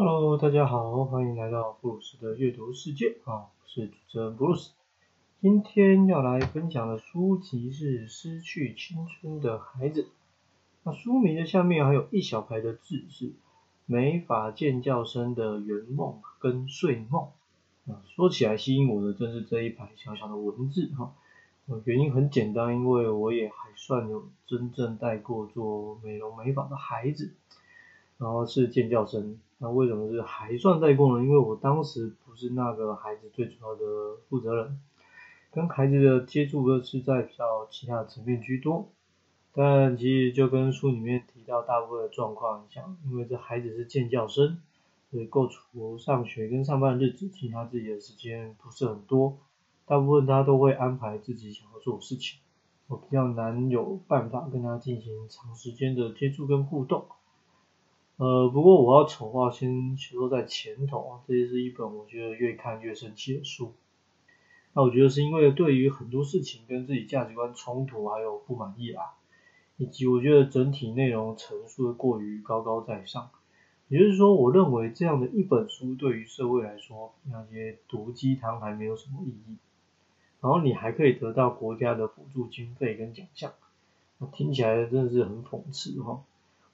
Hello，大家好，欢迎来到布鲁斯的阅读世界啊，我是主持人布鲁斯。今天要来分享的书籍是《失去青春的孩子》。那书名的下面还有一小排的字是“美法见教生的圆梦跟睡梦”。啊，说起来吸引我的正是这一排小小的文字哈。原因很简单，因为我也还算有真正带过做美容美发的孩子。然后是建教生，那为什么是还算带过呢？因为我当时不是那个孩子最主要的负责人，跟孩子的接触都是在比较其他的层面居多。但其实就跟书里面提到大部分的状况一样，因为这孩子是建教生，所以构除上学跟上班的日子，其他自己的时间不是很多，大部分他都会安排自己想要做的事情，我比较难有办法跟他进行长时间的接触跟互动。呃，不过我要丑话先说在前头啊，这是一本我觉得越看越生气的书。那我觉得是因为对于很多事情跟自己价值观冲突还有不满意啦，以及我觉得整体内容陈述的过于高高在上。也就是说，我认为这样的一本书对于社会来说，那些毒鸡汤还没有什么意义。然后你还可以得到国家的补助经费跟奖项，听起来真的是很讽刺哈。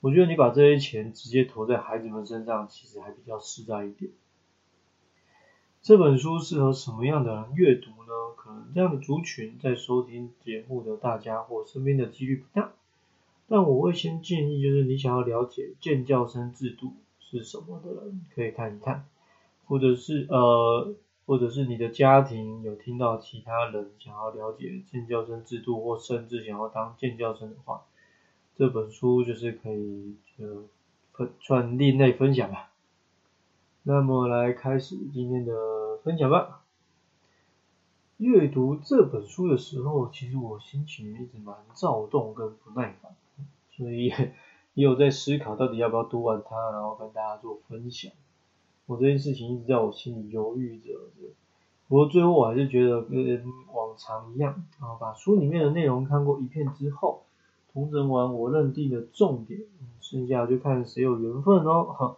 我觉得你把这些钱直接投在孩子们身上，其实还比较实在一点。这本书适合什么样的人阅读呢？可能这样的族群在收听节目的大家或身边的几率不大。但我会先建议，就是你想要了解建教生制度是什么的人，可以看一看，或者是呃，或者是你的家庭有听到其他人想要了解建教生制度，或甚至想要当建教生的话。这本书就是可以就分算另类分享吧。那么来开始今天的分享吧。阅读这本书的时候，其实我心情一直蛮躁动跟不耐烦，所以也有在思考到底要不要读完它，然后跟大家做分享。我这件事情一直在我心里犹豫着，不过最后我还是觉得跟往常一样，啊，把书里面的内容看过一遍之后。重整完我认定的重点，剩下就看谁有缘分哦。哈，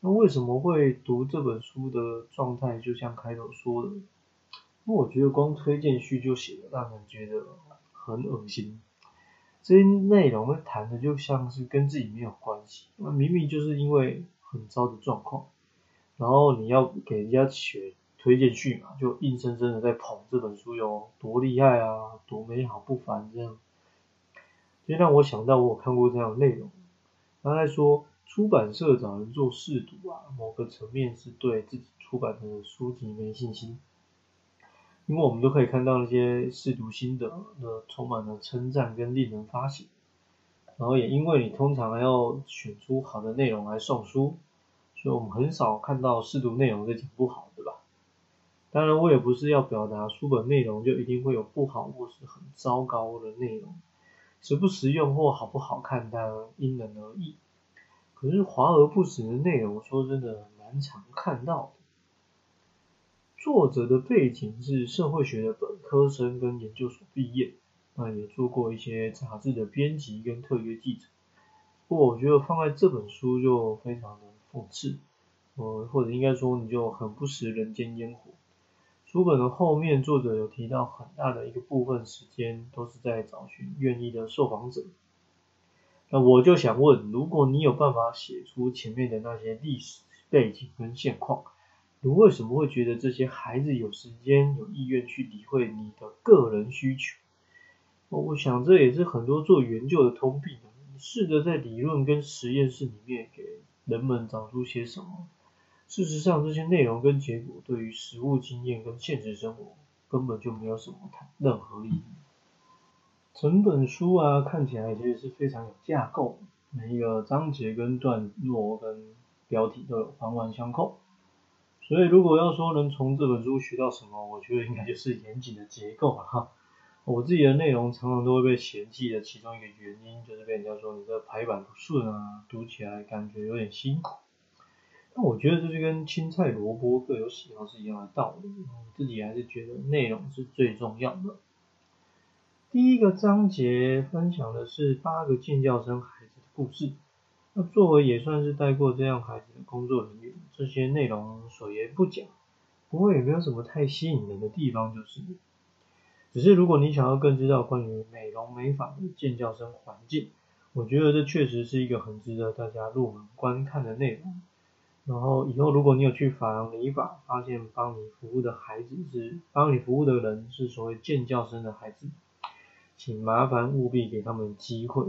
那为什么会读这本书的状态，就像开头说的，因为我觉得光推荐序就写的让人觉得很恶心。这些内容谈的就像是跟自己没有关系，那明明就是因为很糟的状况，然后你要给人家写推荐序嘛，就硬生生的在捧这本书有多厉害啊，多美好不凡这样。就让我想到我有看过这样的内容，他在说出版社找人做试读啊，某个层面是对自己出版的书籍没信心，因为我们都可以看到那些试读心得的充满了称赞跟令人发喜，然后也因为你通常要选出好的内容来送书，所以我们很少看到试读内容在讲不好，对吧？当然我也不是要表达书本内容就一定会有不好或是很糟糕的内容。实不实用或好不好看，当然因人而异。可是华而不实的内容，说真的蛮常看到的。作者的背景是社会学的本科生跟研究所毕业，那也做过一些杂志的编辑跟特约记者。不过我觉得放在这本书就非常的讽刺，呃，或者应该说你就很不食人间烟火。书本的后面，作者有提到很大的一个部分时间都是在找寻愿意的受访者。那我就想问，如果你有办法写出前面的那些历史背景跟现况，你为什么会觉得这些孩子有时间、有意愿去理会你的个人需求？我想这也是很多做研究的通病。试着在理论跟实验室里面给人们找出些什么。事实上，这些内容跟结果对于实物经验跟现实生活根本就没有什么太任何意义。整本书啊，看起来其实是非常有架构，每一个章节跟段落跟标题都有环环相扣。所以，如果要说能从这本书学到什么，我觉得应该就是严谨的结构了哈。我自己的内容常常都会被嫌弃的其中一个原因，就是被人家说你这排版不顺啊，读起来感觉有点辛苦。我觉得这就跟青菜萝卜各有喜好是一样的道理。自己还是觉得内容是最重要的。第一个章节分享的是八个建教生孩子的故事。那作为也算是带过这样孩子的工作人员，这些内容所言不假，不过也没有什么太吸引人的地方，就是，只是如果你想要更知道关于美容美发的健教生环境，我觉得这确实是一个很值得大家入门观看的内容。然后以后如果你有去发廊理法，发现帮你服务的孩子是帮你服务的人是所谓健教生的孩子，请麻烦务必给他们机会，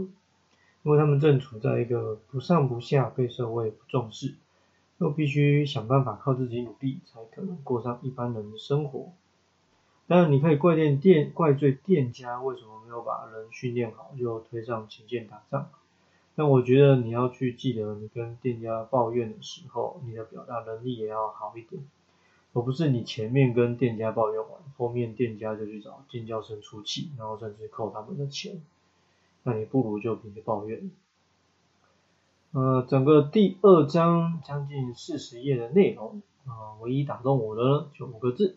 因为他们正处在一个不上不下、被社会不重视，又必须想办法靠自己努力才可能过上一般人的生活。当然你可以怪店店怪罪店家为什么没有把人训练好就推上前线打仗。但我觉得你要去记得，你跟店家抱怨的时候，你的表达能力也要好一点，而不是你前面跟店家抱怨完，后面店家就去找尖叫声出气，然后甚至扣他们的钱，那你不如就别抱怨。呃，整个第二章将近四十页的内容啊，唯一打动我的就五个字：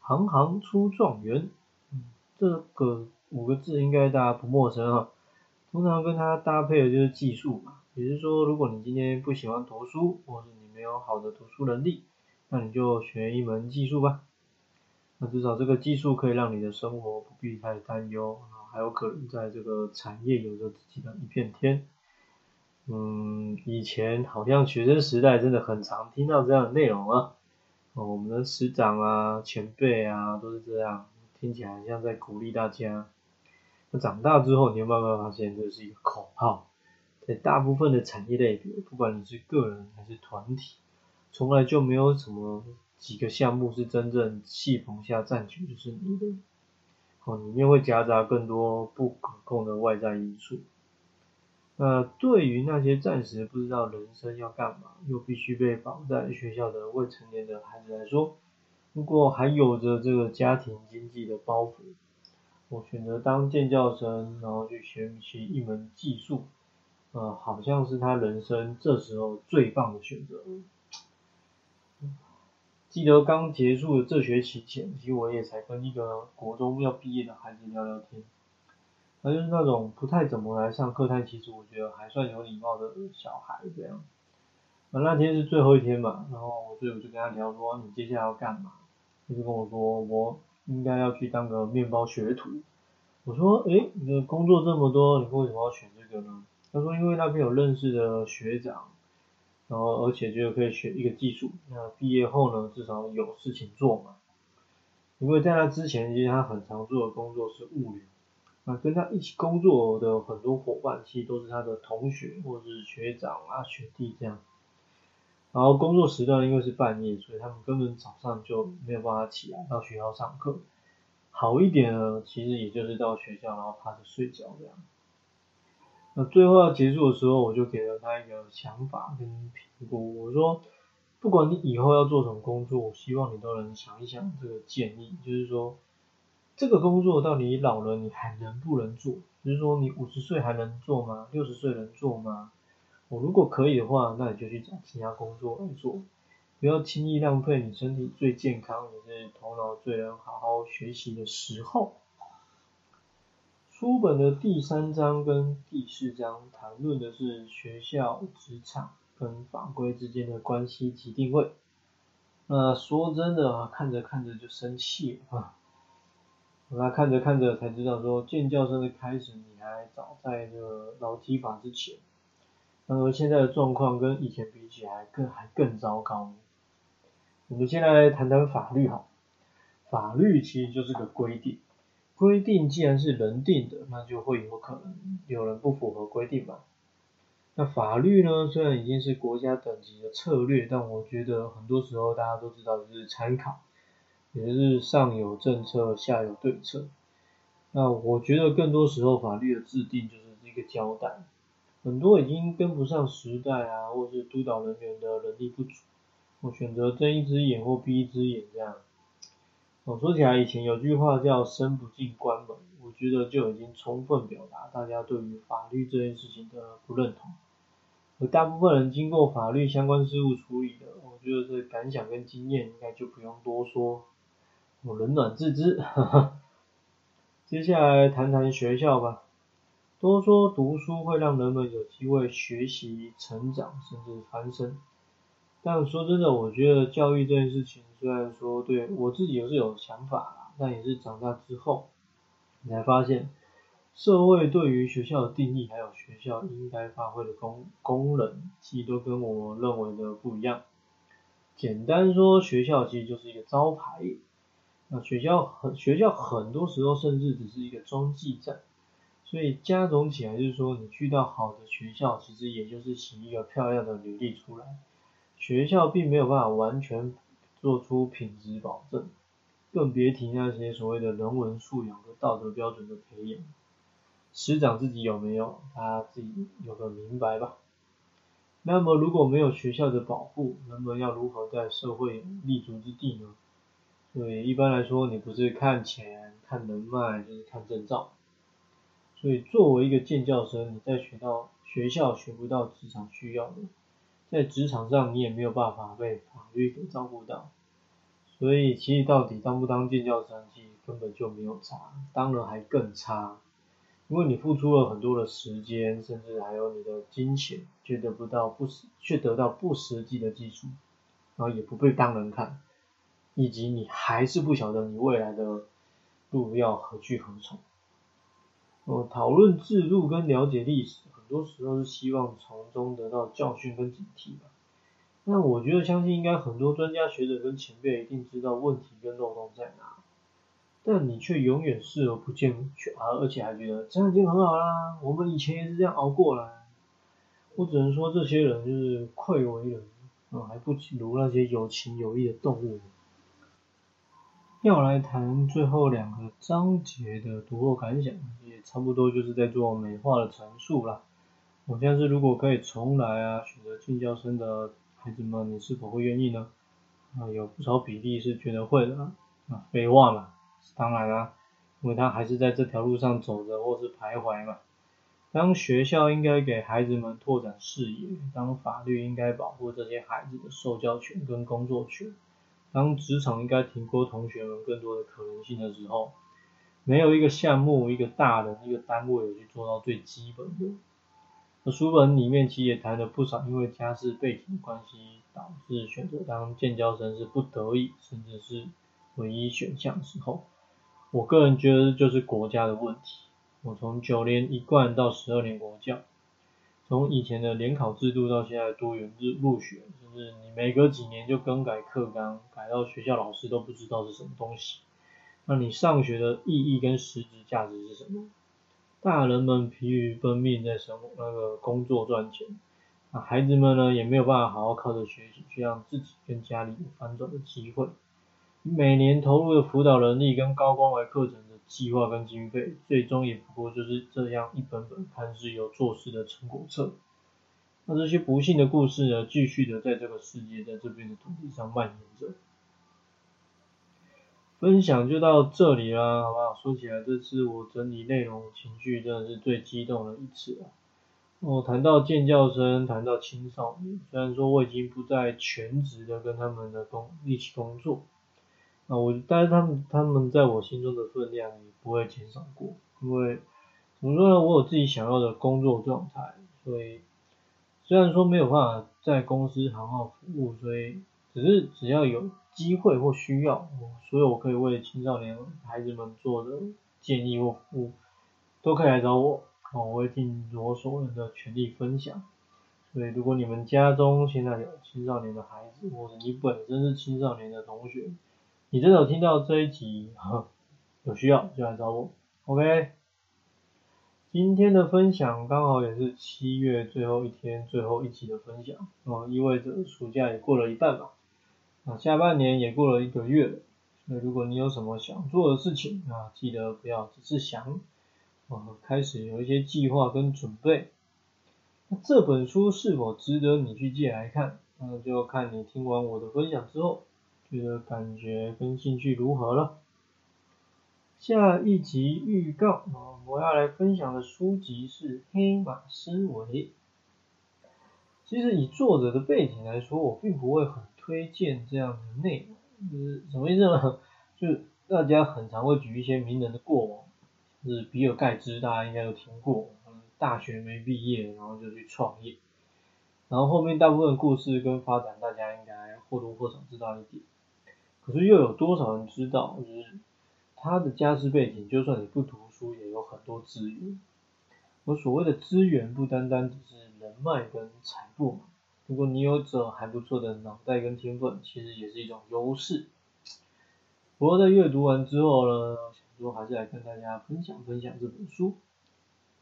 行行出状元。嗯，这个五个字应该大家不陌生啊。通常跟它搭配的就是技术嘛，也就是说，如果你今天不喜欢读书，或者你没有好的读书能力，那你就学一门技术吧。那至少这个技术可以让你的生活不必太担忧，还有可能在这个产业有着自己的一片天。嗯，以前好像学生时代真的很常听到这样的内容啊，我们的师长啊、前辈啊都是这样，听起来像在鼓励大家。那长大之后，你会慢慢发现这是一个口号，在大部分的产业类别，不管你是个人还是团体，从来就没有什么几个项目是真正气棚下占据就是你的，哦，里面会夹杂更多不可控的外在因素。那对于那些暂时不知道人生要干嘛，又必须被绑在学校的未成年的孩子来说，如果还有着这个家庭经济的包袱，我选择当建教生，然后去学习一门技术，呃，好像是他人生这时候最棒的选择。记得刚结束的这学期前，其实我也才跟一个国中要毕业的孩子聊聊天，他就是那种不太怎么来上课，但其实我觉得还算有礼貌的小孩这样。那那天是最后一天嘛，然后所以我就跟他聊说，你接下来要干嘛？他就跟我说我。应该要去当个面包学徒。我说，诶，你的工作这么多，你为什么要选这个呢？他说，因为那边有认识的学长，然后而且就可以学一个技术，那毕业后呢，至少有事情做嘛。因为在他之前，其实他很常做的工作是物流，那跟他一起工作的很多伙伴，其实都是他的同学或者是学长啊、学弟这样。然后工作时段因为是半夜，所以他们根本早上就没有办法起来到学校上课。好一点呢，其实也就是到学校然后趴着睡觉这样。那最后要结束的时候，我就给了他一个想法跟评估，我说，不管你以后要做什么工作，我希望你都能想一想这个建议，就是说，这个工作到底老了你还能不能做？就是说你五十岁还能做吗？六十岁能做吗？我如果可以的话，那你就去找其他工作来做，不要轻易浪费你身体最健康也是头脑最能好好学习的时候。书本的第三章跟第四章谈论的是学校、职场跟法规之间的关系及定位。那说真的啊，看着看着就生气啊！我看着看着才知道，说建教生的开始，你还早在这个劳基法之前。而现在的状况跟以前比起来更还更糟糕。我们先来谈谈法律哈，法律其实就是个规定，规定既然是人定的，那就会有可能有人不符合规定嘛。那法律呢，虽然已经是国家等级的策略，但我觉得很多时候大家都知道就是参考，也就是上有政策，下有对策。那我觉得更多时候法律的制定就是一个交代。很多已经跟不上时代啊，或是督导人员的能力不足，我选择睁一只眼或闭一只眼这样。我说起来，以前有句话叫“生不进关门”，我觉得就已经充分表达大家对于法律这件事情的不认同。而大部分人经过法律相关事务处理的，我觉得这感想跟经验应该就不用多说，我冷暖自知。接下来谈谈学校吧。都说读书会让人们有机会学习、成长，甚至翻身。但说真的，我觉得教育这件事情，虽然说对我自己也是有想法啦，但也是长大之后，你才发现，社会对于学校的定义，还有学校应该发挥的功功能，其实都跟我认为的不一样。简单说，学校其实就是一个招牌，那学校很学校很多时候甚至只是一个中继站，所以加总起来就是说，你去到好的学校，其实也就是写一个漂亮的履历出来。学校并没有办法完全做出品质保证，更别提那些所谓的人文素养和道德标准的培养。师长自己有没有，他自己有个明白吧。那么如果没有学校的保护，人们要如何在社会立足之地呢？所以一般来说，你不是看钱、看人脉，就是看证照。所以作为一个建教生，你在学到学校学不到职场需要的。在职场上，你也没有办法被法律给照顾到，所以其实到底当不当建教生，其实根本就没有差，当了还更差，因为你付出了很多的时间，甚至还有你的金钱，却得不到不实，却得到不实际的技术，然后也不被当人看，以及你还是不晓得你未来的路要何去何从。哦，讨论制度跟了解历史。很多时候是希望从中得到教训跟警惕吧。那我觉得相信应该很多专家学者跟前辈一定知道问题跟漏洞在哪，但你却永远视而不见，却而且还觉得这样已经很好啦。我们以前也是这样熬过来。我只能说这些人就是愧为人，啊还不如那些有情有义的动物。要来谈最后两个章节的读后感想，也差不多就是在做美化的陈述了。我像是如果可以重来啊，选择进教生的孩子们，你是否会愿意呢？啊，有不少比例是觉得会的啊，废话嘛，当然啦，因为他还是在这条路上走着或是徘徊嘛。当学校应该给孩子们拓展视野，当法律应该保护这些孩子的受教权跟工作权，当职场应该提供同学们更多的可能性的时候，没有一个项目、一个大的、一个单位有去做到最基本的。那书本里面其实也谈了不少，因为家世背景关系，导致选择当建教生是不得已，甚至是唯一选项的时候，我个人觉得就是国家的问题。我从九年一贯到十二年国教，从以前的联考制度到现在多元入入学，就是你每隔几年就更改课纲，改到学校老师都不知道是什么东西，那你上学的意义跟实质价值是什么？大人们疲于奔命在生活那个工作赚钱，啊，孩子们呢也没有办法好好靠着学习去让自己跟家里有翻转的机会。每年投入的辅导人力跟高关怀课程计划跟经费，最终也不过就是这样一本本看似有做事的成果册。那这些不幸的故事呢，继续的在这个世界，在这边的土地上蔓延着。分享就到这里啦，好不好？说起来，这次我整理内容情绪真的是最激动的一次啊！我谈到建教生，谈到青少年，虽然说我已经不再全职的跟他们的工一起工作，啊，我但是他们他们在我心中的分量也不会减少过，因为怎么说呢？我有自己想要的工作状态，所以虽然说没有办法在公司好好服务，所以只是只要有。机会或需要，所有我可以为青少年孩子们做的建议或服务，都可以来找我，我会尽我所能的全力分享。所以，如果你们家中现在有青少年的孩子，或者你本身是青少年的同学，你真的有听到这一集，有需要就来找我，OK。今天的分享刚好也是七月最后一天最后一集的分享，哦，意味着暑假也过了一半了，啊下半年也过了一个月了，所以如果你有什么想做的事情啊，记得不要只是想，啊，开始有一些计划跟准备。那这本书是否值得你去借来看？那就看你听完我的分享之后，觉得感觉跟兴趣如何了。下一集预告啊，我要来分享的书籍是《黑马思维》。其实以作者的背景来说，我并不会很。推荐这样的内容，就是什么意思呢？就是大家很常会举一些名人的过往，就是比尔盖茨，大家应该都听过，大学没毕业，然后就去创业，然后后面大部分故事跟发展，大家应该或多或少知道一点。可是又有多少人知道，就是他的家世背景，就算你不读书，也有很多资源。我所谓的资源，不单单只是人脉跟财富嘛。如果你有着还不错的脑袋跟天分，其实也是一种优势。不过在阅读完之后呢，想说还是来跟大家分享分享这本书，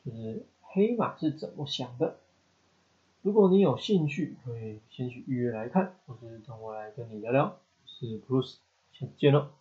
就是黑马是怎么想的。如果你有兴趣，可以先去预约来看，或是等我来跟你聊聊。是 Bruce，下次见喽。